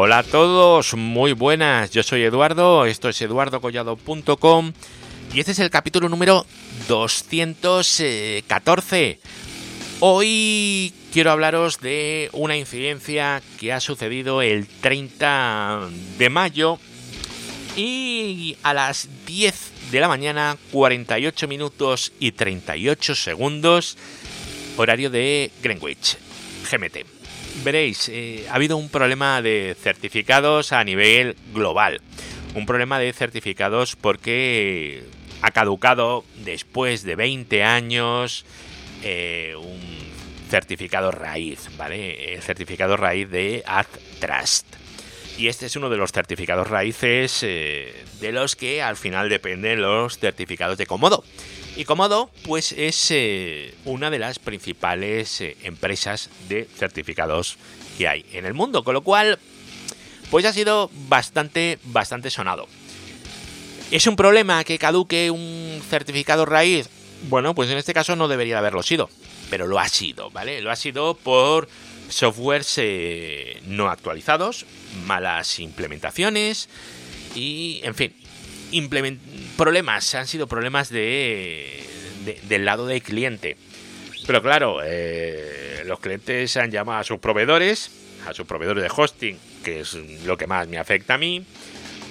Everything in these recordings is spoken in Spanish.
Hola a todos, muy buenas, yo soy Eduardo, esto es eduardocollado.com y este es el capítulo número 214. Hoy quiero hablaros de una incidencia que ha sucedido el 30 de mayo y a las 10 de la mañana, 48 minutos y 38 segundos, horario de Greenwich, GMT. Veréis, eh, ha habido un problema de certificados a nivel global. Un problema de certificados porque ha caducado después de 20 años eh, un certificado raíz, ¿vale? El certificado raíz de AdTrust. Y este es uno de los certificados raíces eh, de los que al final dependen los certificados de Comodo. Y Comodo, pues es eh, una de las principales eh, empresas de certificados que hay en el mundo. Con lo cual, pues ha sido bastante, bastante sonado. ¿Es un problema que caduque un certificado raíz? Bueno, pues en este caso no debería haberlo sido. Pero lo ha sido, ¿vale? Lo ha sido por softwares eh, no actualizados, malas implementaciones y, en fin, problemas. Han sido problemas de, del lado del cliente. Pero claro, eh, los clientes han llamado a sus proveedores, a sus proveedores de hosting, que es lo que más me afecta a mí,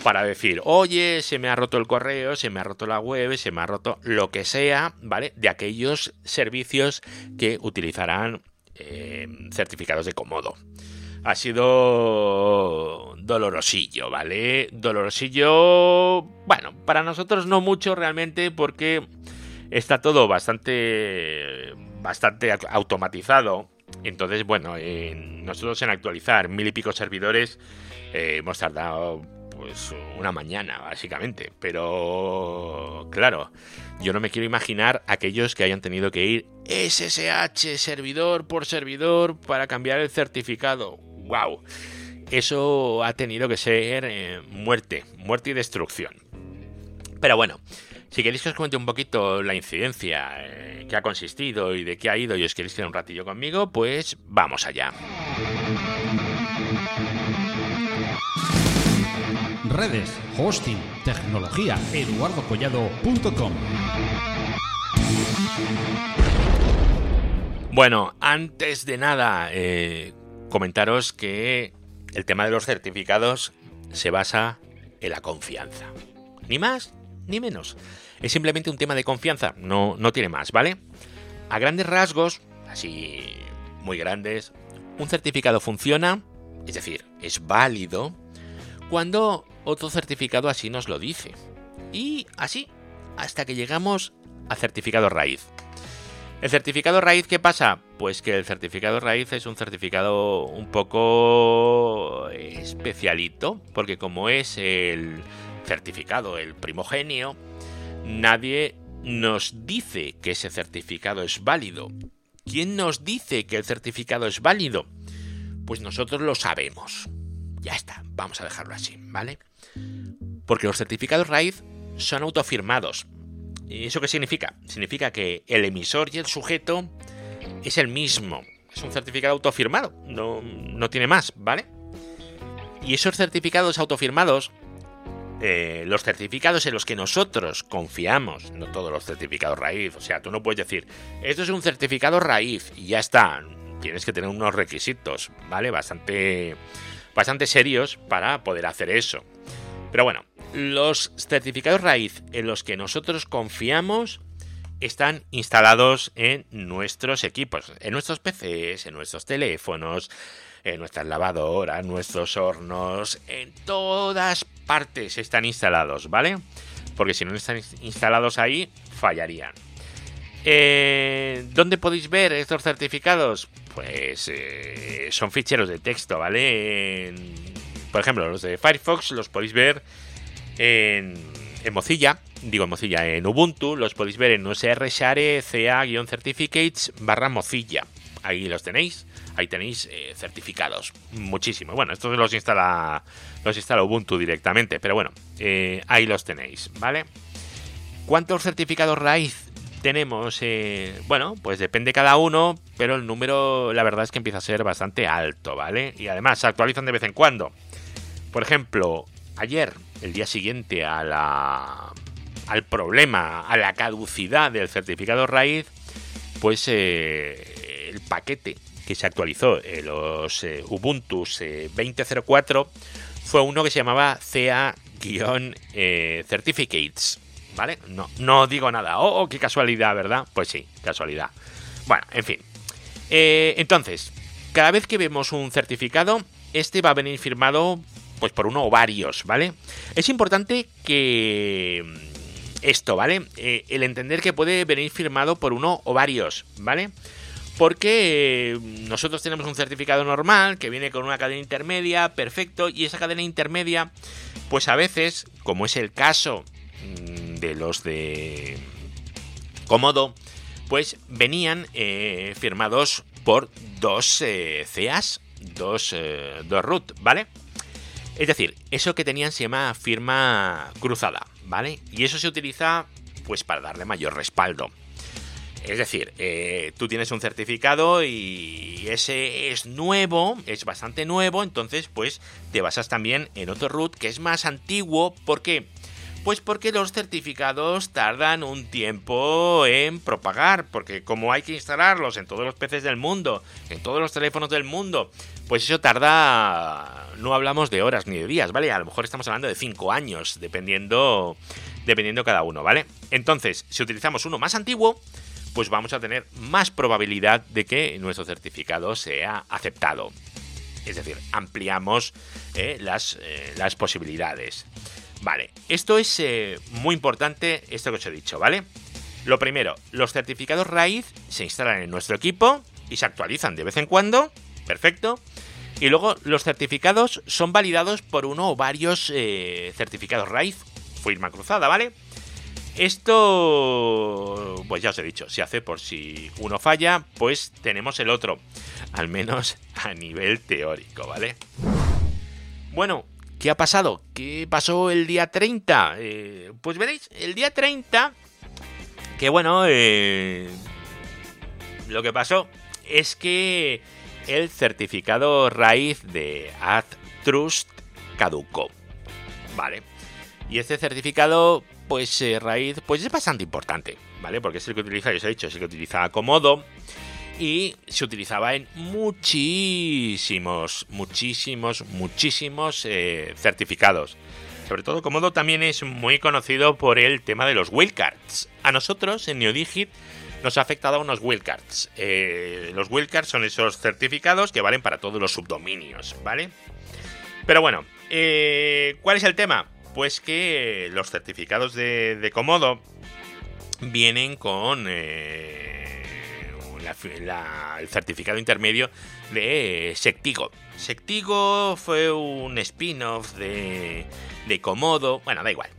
para decir, oye, se me ha roto el correo, se me ha roto la web, se me ha roto lo que sea, ¿vale? De aquellos servicios que utilizarán eh, certificados de Comodo. Ha sido dolorosillo, ¿vale? Dolorosillo, bueno, para nosotros no mucho realmente porque está todo bastante, bastante automatizado. Entonces, bueno, nosotros en actualizar mil y pico servidores eh, hemos tardado pues una mañana, básicamente. Pero, claro, yo no me quiero imaginar aquellos que hayan tenido que ir SSH, servidor por servidor, para cambiar el certificado. ¡Wow! Eso ha tenido que ser eh, muerte, muerte y destrucción. Pero bueno, si queréis que os cuente un poquito la incidencia, eh, que ha consistido y de qué ha ido y os queréis tener un ratillo conmigo, pues vamos allá. redes, hosting, tecnología, eduardocollado.com. Bueno, antes de nada, eh, comentaros que el tema de los certificados se basa en la confianza. Ni más ni menos. Es simplemente un tema de confianza, no, no tiene más, ¿vale? A grandes rasgos, así muy grandes, un certificado funciona, es decir, es válido, cuando otro certificado así nos lo dice. Y así, hasta que llegamos al certificado raíz. ¿El certificado raíz qué pasa? Pues que el certificado raíz es un certificado un poco especialito, porque como es el certificado, el primogenio, nadie nos dice que ese certificado es válido. ¿Quién nos dice que el certificado es válido? Pues nosotros lo sabemos. Ya está, vamos a dejarlo así, ¿vale? Porque los certificados raíz son autofirmados. ¿Y eso qué significa? Significa que el emisor y el sujeto es el mismo. Es un certificado autofirmado, no, no tiene más, ¿vale? Y esos certificados autofirmados, eh, los certificados en los que nosotros confiamos, no todos los certificados raíz, o sea, tú no puedes decir, esto es un certificado raíz y ya está. Tienes que tener unos requisitos, ¿vale? Bastante bastante serios para poder hacer eso. Pero bueno, los certificados raíz en los que nosotros confiamos están instalados en nuestros equipos, en nuestros PCs, en nuestros teléfonos, en nuestras lavadoras, nuestros hornos, en todas partes están instalados, ¿vale? Porque si no están instalados ahí, fallarían. Eh, ¿Dónde podéis ver estos certificados? Pues eh, son ficheros de texto, ¿vale? por ejemplo, los de Firefox los podéis ver en, Mozilla, digo en Mozilla, en Ubuntu, los podéis ver en usr share ca-certificates barra Mozilla. Ahí los tenéis, ahí tenéis eh, certificados, muchísimo. Bueno, estos los instala, los instala Ubuntu directamente, pero bueno, ahí los tenéis, ¿vale? ¿Cuántos certificados raíz tenemos, eh, bueno, pues depende cada uno, pero el número la verdad es que empieza a ser bastante alto, ¿vale? Y además se actualizan de vez en cuando. Por ejemplo, ayer, el día siguiente a la, al problema, a la caducidad del certificado raíz, pues eh, el paquete que se actualizó en los eh, Ubuntu 20.04 eh, fue uno que se llamaba CA-Certificates. ¿Vale? No, no digo nada. Oh, oh, qué casualidad, ¿verdad? Pues sí, casualidad. Bueno, en fin. entonces, cada vez que vemos un certificado, este va a venir firmado pues por uno o varios, ¿vale? Es importante que esto, ¿vale? Eh, el entender que puede venir firmado por uno o varios, ¿vale? Porque eh, nosotros tenemos un certificado normal que viene con una cadena intermedia, perfecto, y esa cadena intermedia, pues a veces, como es el caso mm, de los de Comodo, pues venían eh, firmados por dos CAs, dos, dos root, ¿vale? Es decir, eso que tenían se llama firma cruzada, ¿vale? Y eso se utiliza pues para darle mayor respaldo. Es decir, eh, tú tienes un certificado y ese es nuevo, es bastante nuevo, entonces pues te basas también en otro root que es más antiguo. ¿Por qué? Pues porque los certificados tardan un tiempo en propagar, porque como hay que instalarlos en todos los PCs del mundo, en todos los teléfonos del mundo, pues eso tarda, no hablamos de horas ni de días, ¿vale? A lo mejor estamos hablando de 5 años, dependiendo, dependiendo cada uno, ¿vale? Entonces, si utilizamos uno más antiguo, pues vamos a tener más probabilidad de que nuestro certificado sea aceptado. Es decir, ampliamos eh, las, eh, las, posibilidades. Vale, esto es eh, muy importante, esto que os he dicho, ¿vale? Lo primero, los certificados raíz se instalan en nuestro equipo y se actualizan de vez en cuando Perfecto. Y luego los certificados son validados por uno o varios eh, certificados raíz, firma cruzada, ¿vale? Esto, pues ya os he dicho, se hace por si uno falla, pues tenemos el otro, al menos a nivel teórico, ¿vale? Bueno, ¿qué ha pasado? ¿Qué pasó el día 30? Eh, pues veréis, el día 30, que bueno, eh, lo que pasó es que el certificado raíz de AdTrust caducó. Vale. Y este certificado, pues eh, raíz, pues es bastante importante, ¿vale? Porque es el que utiliza, yo os he dicho, es el que utiliza Comodo y se utilizaba en muchísimos, muchísimos, muchísimos eh, certificados. Sobre todo Comodo también es muy conocido por el tema de los wildcards. A nosotros en Neodigit nos ha afectado a unos wildcards. Eh, los wildcards son esos certificados que valen para todos los subdominios, ¿vale? Pero bueno, eh, ¿cuál es el tema? Pues que los certificados de, Comodo vienen con eh, el certificado intermedio de Sectigo. Sectigo fue un spin-off de, de Comodo, bueno, da igual.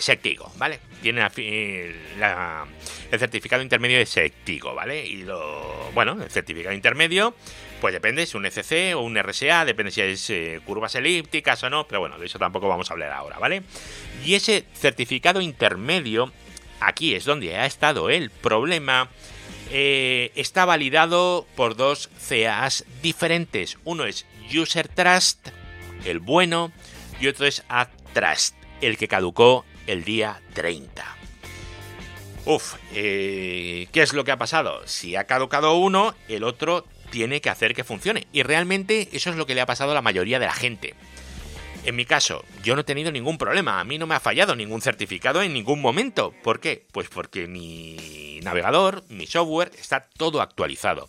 Sectigo, ¿vale? Tiene el certificado intermedio de Sectigo, ¿vale? Y lo. Bueno, el certificado intermedio, pues depende, es un ECC o un RSA, depende si es eh, curvas elípticas o no, pero bueno, de eso tampoco vamos a hablar ahora, ¿vale? Y ese certificado intermedio, aquí es donde ha estado el problema. Eh, está validado por dos CAs diferentes. Uno es User Trust, el bueno, y otro es AdTrust, el que caducó el día 30. Uf, eh, ¿qué es lo que ha pasado? Si ha caducado uno, el otro tiene que hacer que funcione. Y realmente eso es lo que le ha pasado a la mayoría de la gente. En mi caso, yo no he tenido ningún problema, a mí no me ha fallado ningún certificado en ningún momento. ¿Por qué? Pues porque mi navegador, mi software, está todo actualizado.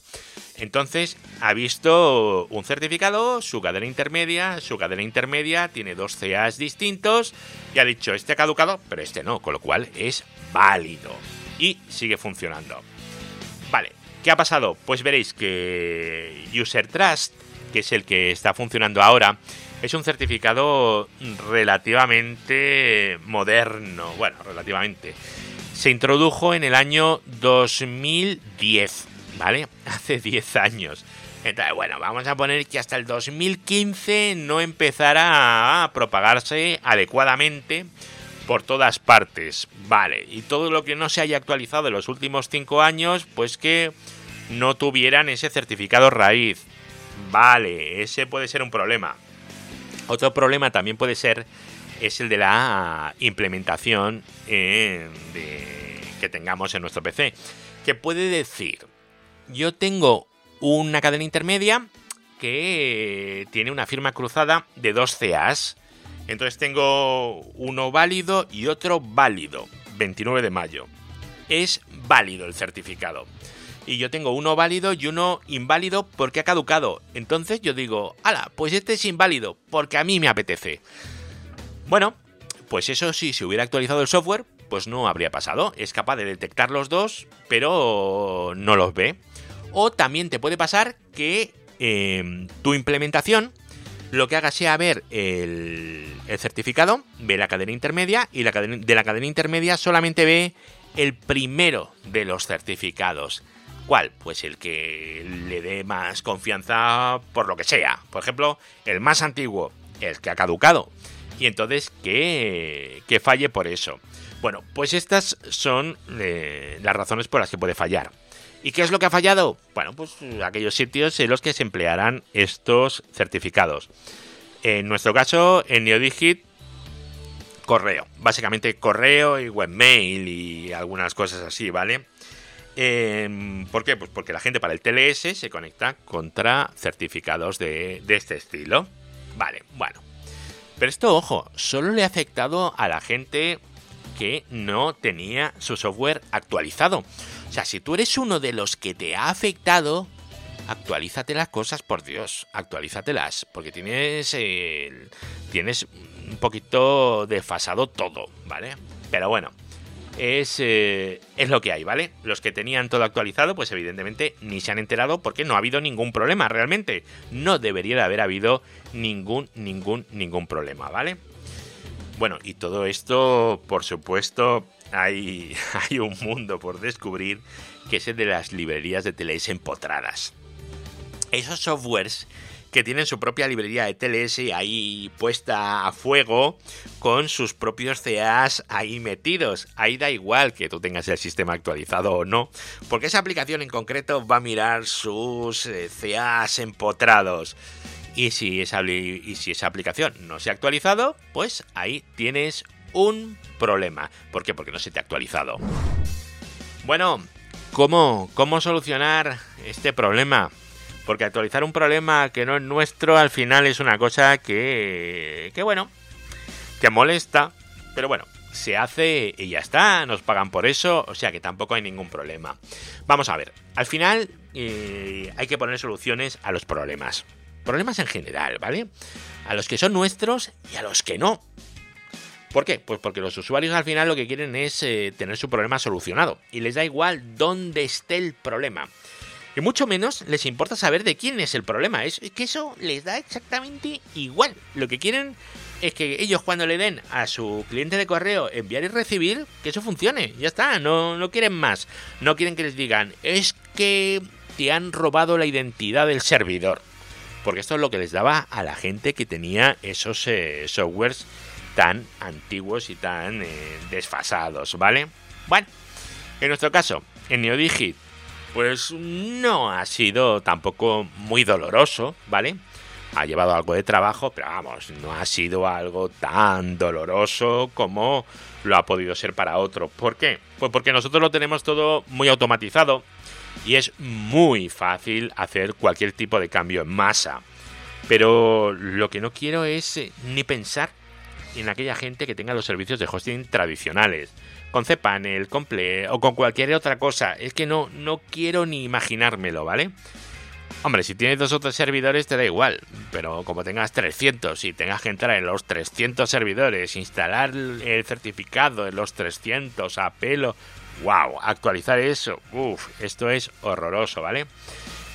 Entonces, ha visto un certificado, su cadena intermedia, su cadena intermedia tiene dos CAs distintos y ha dicho, este ha caducado, pero este no, con lo cual es válido y sigue funcionando. Vale, ¿qué ha pasado? Pues veréis que User Trust, que es el que está funcionando ahora, es un certificado relativamente moderno. Bueno, relativamente. Se introdujo en el año 2010, ¿vale? Hace 10 años. Entonces, bueno, vamos a poner que hasta el 2015 no empezara a propagarse adecuadamente por todas partes. Vale, y todo lo que no se haya actualizado en los últimos 5 años, pues que no tuvieran ese certificado raíz. Vale, ese puede ser un problema. Otro problema también puede ser es el de la implementación eh, que tengamos en nuestro PC. Que puede decir, yo tengo una cadena intermedia que tiene una firma cruzada de dos CAs. Entonces tengo uno válido y otro válido. 29 de mayo. Es válido el certificado. Y yo tengo uno válido y uno inválido porque ha caducado. Entonces yo digo, ala, pues este es inválido porque a mí me apetece. Bueno, pues eso sí, si hubiera actualizado el software, pues no habría pasado. Es capaz de detectar los dos, pero no los ve. O también te puede pasar que Em, tu implementación lo que haga sea ver el, certificado, ve la cadena intermedia y la de la cadena intermedia solamente ve el primero de los certificados. ¿Cuál? Pues el que le dé más confianza por lo que sea. Por ejemplo, el más antiguo, el que ha caducado. Y entonces que, que falle por eso. Bueno, pues estas son eh, las razones por las que puede fallar. ¿Y qué es lo que ha fallado? Bueno, pues aquellos sitios en los que se emplearán estos certificados. En nuestro caso, en Neodigit, correo. Básicamente correo y webmail y algunas cosas así, ¿vale? Em, ¿Por qué? Pues porque la gente para el TLS se conecta contra certificados de, de este estilo. Vale, bueno. Pero esto, ojo, solo le ha afectado a la gente que no tenía su software actualizado. O sea, si tú eres uno de los que te ha afectado, actualízate las cosas, por Dios, actualízatelas, porque tienes, tienes un poquito desfasado todo, ¿vale? Pero bueno, es, eh, es lo que hay, ¿vale? Los que tenían todo actualizado, pues evidentemente ni se han enterado porque no ha habido ningún problema, realmente. No debería de haber habido ningún, ningún, ningún problema, ¿vale? Bueno, y todo esto, por supuesto, hay, hay un mundo por descubrir que es el de las librerías de TLS empotradas. Esos softwares que tienen su propia librería de TLS ahí puesta a fuego con sus propios CAs ahí metidos. Ahí da igual que tú tengas el sistema actualizado o no, porque esa aplicación en concreto va a mirar sus eh, CAs empotrados. Y si, esa, y si esa aplicación no se ha actualizado, pues ahí tienes un problema. ¿Por qué? Porque no se te ha actualizado. Bueno, ¿cómo, cómo solucionar este problema? Porque actualizar un problema que no es nuestro al final es una cosa que, que bueno, que molesta. Pero bueno, se hace y ya está, nos pagan por eso, o sea que tampoco hay ningún problema. Vamos a ver, al final eh, hay que poner soluciones a los problemas. Problemas en general, ¿vale? A los que son nuestros y a los que no. ¿Por qué? Pues porque los usuarios al final lo que quieren es eh, tener su problema solucionado y les da igual dónde esté el problema. Y mucho menos les importa saber de quién es el problema. Es que eso les da exactamente igual. Lo que quieren es que ellos cuando le den a su cliente de correo enviar y recibir, que eso funcione. Ya está, no, no quieren más. No quieren que les digan, es que te han robado la identidad del servidor. Porque esto es lo que les daba a la gente que tenía esos eh, softwares tan antiguos y tan eh, desfasados, ¿vale? Bueno, en nuestro caso, en Neodigit, pues no ha sido tampoco muy doloroso, ¿vale? Ha llevado algo de trabajo, pero vamos, no ha sido algo tan doloroso como lo ha podido ser para otro. ¿Por qué? Pues porque nosotros lo tenemos todo muy automatizado y es muy fácil hacer cualquier tipo de cambio en masa. Pero lo que no quiero es eh, ni pensar en aquella gente que tenga los servicios de hosting tradicionales, con cPanel, con Play o con cualquier otra cosa. Es que no, no quiero ni imaginármelo, ¿vale? Hombre, si tienes dos o tres servidores te da igual, pero como tengas 300 y tengas que entrar en los 300 servidores, instalar el certificado en los 300 a pelo, wow, actualizar eso, uff, esto es horroroso, ¿vale?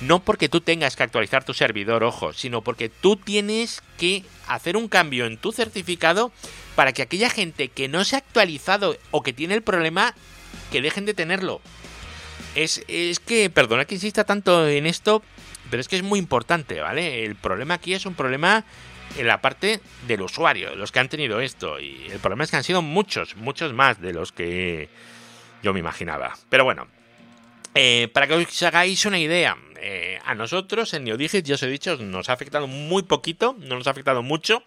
No porque tú tengas que actualizar tu servidor, ojo, sino porque tú tienes que hacer un cambio en tu certificado para que aquella gente que no se ha actualizado o que tiene el problema, que dejen de tenerlo. Es, es que, perdona que insista tanto en esto, pero es que es muy importante, ¿vale? El problema aquí es un problema en la parte del usuario, los que han tenido esto. Y el problema es que han sido muchos, muchos más de los que yo me imaginaba. Pero bueno, eh, para que os hagáis una idea, eh, a nosotros en NeoDigit, ya os he dicho, nos ha afectado muy poquito, no nos ha afectado mucho,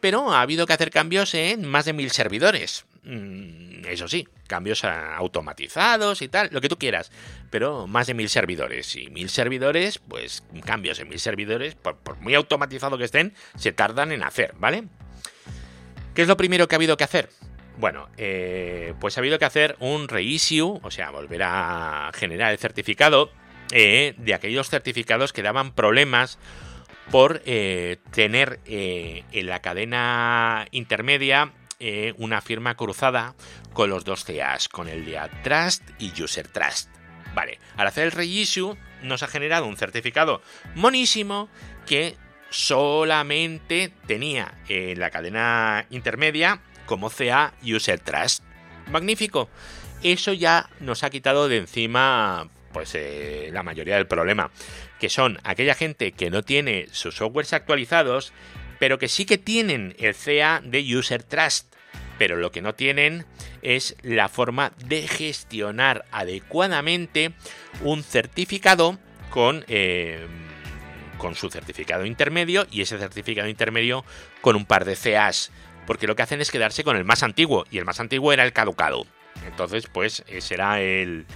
pero ha habido que hacer cambios en más de mil servidores. Mm, eso sí, cambios automatizados y tal, lo que tú quieras, pero más de mil servidores. Y mil servidores, pues cambios en mil servidores, por, muy automatizado que estén, se tardan en hacer, ¿vale? ¿Qué es lo primero que ha habido que hacer? Bueno, eh, pues ha habido que hacer un reissue, o sea, volver a generar el certificado eh, de aquellos certificados que daban problemas por eh, tener en la cadena intermedia una firma cruzada con los dos CAs, con el de Trust y User Trust. Vale, al hacer el reissue nos ha generado un certificado monísimo que solamente tenía en la cadena intermedia como CA User Trust. Magnífico. Eso ya nos ha quitado de encima pues eh, la mayoría del problema, que son aquella gente que no tiene sus softwares actualizados, pero que sí que tienen el CA de User Trust, pero lo que no tienen es la forma de gestionar adecuadamente un certificado con, eh, con su certificado intermedio y ese certificado intermedio con un par de CAs porque lo que hacen es quedarse con el más antiguo, y el más antiguo era el caducado. Entonces, pues ese era el,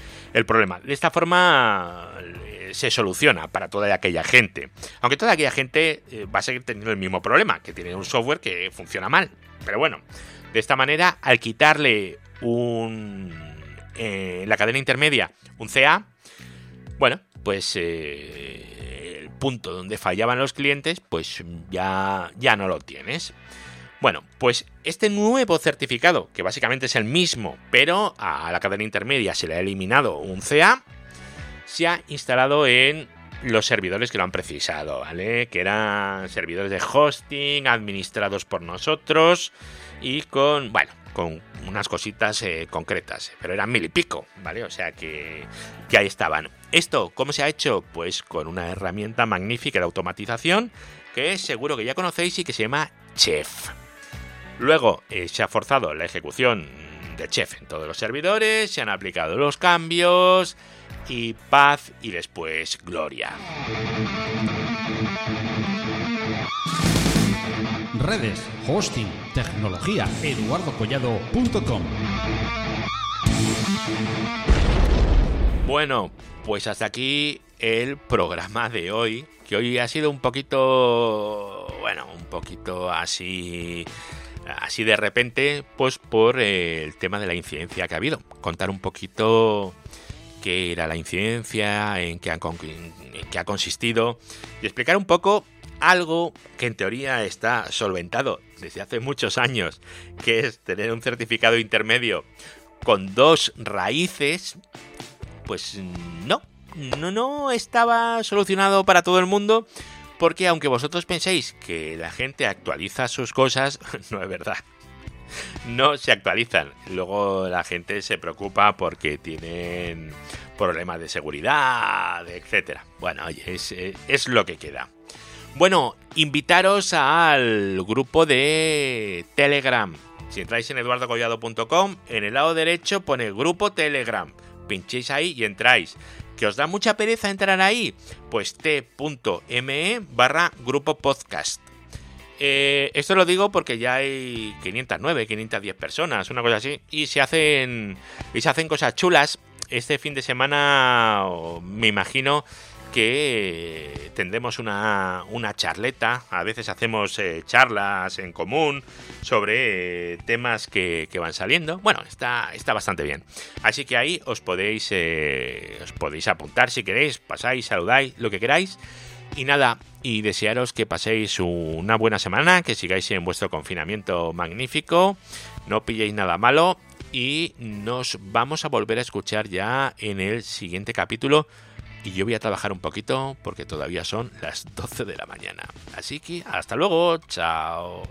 problema. De esta forma eh, se soluciona para toda aquella gente. Aunque toda aquella gente eh, va a seguir teniendo el mismo problema, que tiene un software que funciona mal. Pero bueno, de esta manera, al quitarle un... Eh, la cadena intermedia, un CA, bueno, pues el punto donde fallaban los clientes, pues ya, ya no lo tienes. Bueno, pues este nuevo certificado, que básicamente es el mismo, pero a la cadena intermedia se le ha eliminado un CA, se ha instalado en los servidores que lo han precisado, ¿vale? Que eran servidores de hosting administrados por nosotros y con, bueno, con unas cositas eh, concretas, pero eran mil y pico, ¿vale? O sea que, que ahí estaban. Esto, ¿cómo se ha hecho? Pues con una herramienta magnífica de automatización que seguro que ya conocéis y que se llama Chef. Luego eh, se ha forzado la ejecución de Chef en todos los servidores, se han aplicado los cambios y paz y después gloria. Redes, hosting, tecnología, eduardocollado.com. Bueno, pues hasta aquí el programa de hoy, que hoy ha sido un poquito, bueno, un poquito así así de repente, pues por eh, el tema de la incidencia que ha habido. Contar un poquito qué era la incidencia, en qué, ha consistido y explicar un poco algo que en teoría está solventado desde hace muchos años, que es tener un certificado intermedio con dos raíces, pues no, no, no estaba solucionado para todo el mundo porque aunque vosotros penséis que la gente actualiza sus cosas, no es verdad. No se actualizan. Luego la gente se preocupa porque tienen problemas de seguridad, etc. Bueno, oye, es, es lo que queda. Bueno, invitaros al grupo de Telegram. Si entráis en eduardocollado.com, en el lado derecho pone grupo Telegram. Pinchéis ahí y entráis. ¿Que os da mucha pereza entrar ahí? Pues t.me barra grupo podcast. Eh, esto lo digo porque ya hay 509, 510 personas, una cosa así, y se hacen, y se hacen cosas chulas. Este fin de semana, me imagino, que tendremos una, una charleta, a veces hacemos eh, charlas en común sobre eh, temas que, van saliendo. Bueno, está, está bastante bien. Así que ahí os podéis, eh, os podéis apuntar si queréis, pasáis, saludáis, lo que queráis. Y nada, y desearos que paséis una buena semana, que sigáis en vuestro confinamiento magnífico, no pilléis nada malo y nos vamos a volver a escuchar ya en el siguiente capítulo y yo voy a trabajar un poquito porque todavía son las 12 de la mañana. Así que hasta luego, chao.